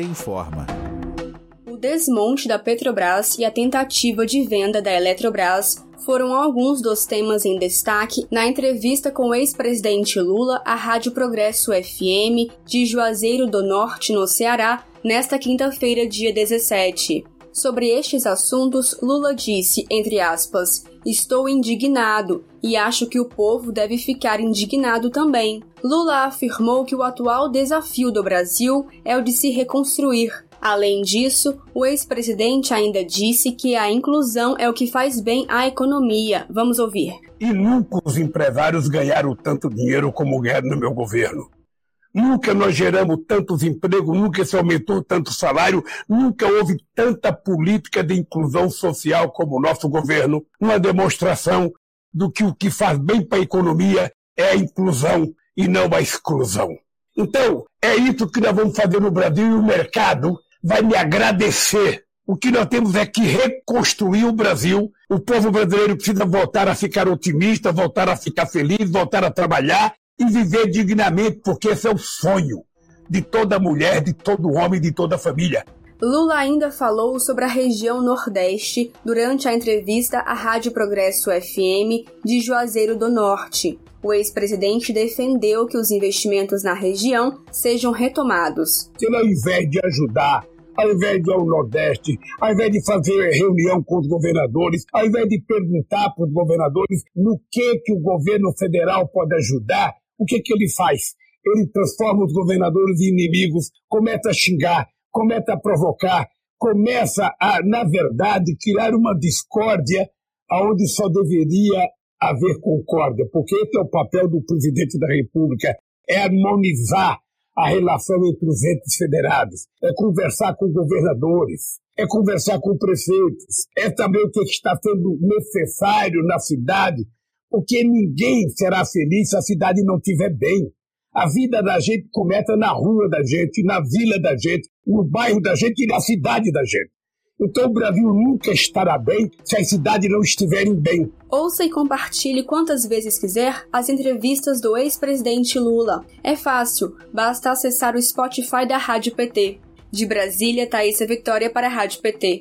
Informa. O desmonte da Petrobras e a tentativa de venda da Eletrobras foram alguns dos temas em destaque na entrevista com o ex-presidente Lula à Rádio Progresso FM de Juazeiro do Norte, no Ceará, nesta quinta-feira, dia 17. Sobre estes assuntos, Lula disse, entre aspas, Estou indignado e acho que o povo deve ficar indignado também. Lula afirmou que o atual desafio do Brasil é o de se reconstruir. Além disso, o ex-presidente ainda disse que a inclusão é o que faz bem à economia. Vamos ouvir. E nunca os empresários ganharam tanto dinheiro como ganharam no meu governo. Nunca nós geramos tantos empregos, nunca se aumentou tanto salário, nunca houve tanta política de inclusão social como o nosso governo. Uma demonstração do que o que faz bem para a economia é a inclusão e não a exclusão. Então, é isso que nós vamos fazer no Brasil e o mercado vai me agradecer. O que nós temos é que reconstruir o Brasil. O povo brasileiro precisa voltar a ficar otimista, voltar a ficar feliz, voltar a trabalhar e viver dignamente, porque esse é o sonho de toda mulher, de todo homem, de toda família. Lula ainda falou sobre a região Nordeste durante a entrevista à Rádio Progresso FM de Juazeiro do Norte. O ex-presidente defendeu que os investimentos na região sejam retomados. Se ao invés de ajudar, ao invés de ir ao Nordeste, ao invés de fazer reunião com os governadores, ao invés de perguntar para os governadores no que, que o governo federal pode ajudar, o que, que ele faz? Ele transforma os governadores em inimigos, começa a xingar, começa a provocar, começa a, na verdade, criar uma discórdia aonde só deveria haver concórdia, porque esse é o papel do presidente da República, é harmonizar a relação entre os entes federados, é conversar com governadores, é conversar com prefeitos, é saber o que está sendo necessário na cidade porque ninguém será feliz se a cidade não estiver bem. A vida da gente começa na rua da gente, na vila da gente, no bairro da gente e na cidade da gente. Então o Brasil nunca estará bem se as cidades não estiverem bem. Ouça e compartilhe quantas vezes quiser as entrevistas do ex-presidente Lula. É fácil, basta acessar o Spotify da Rádio PT. De Brasília, Thaisa Vitória para a Rádio PT.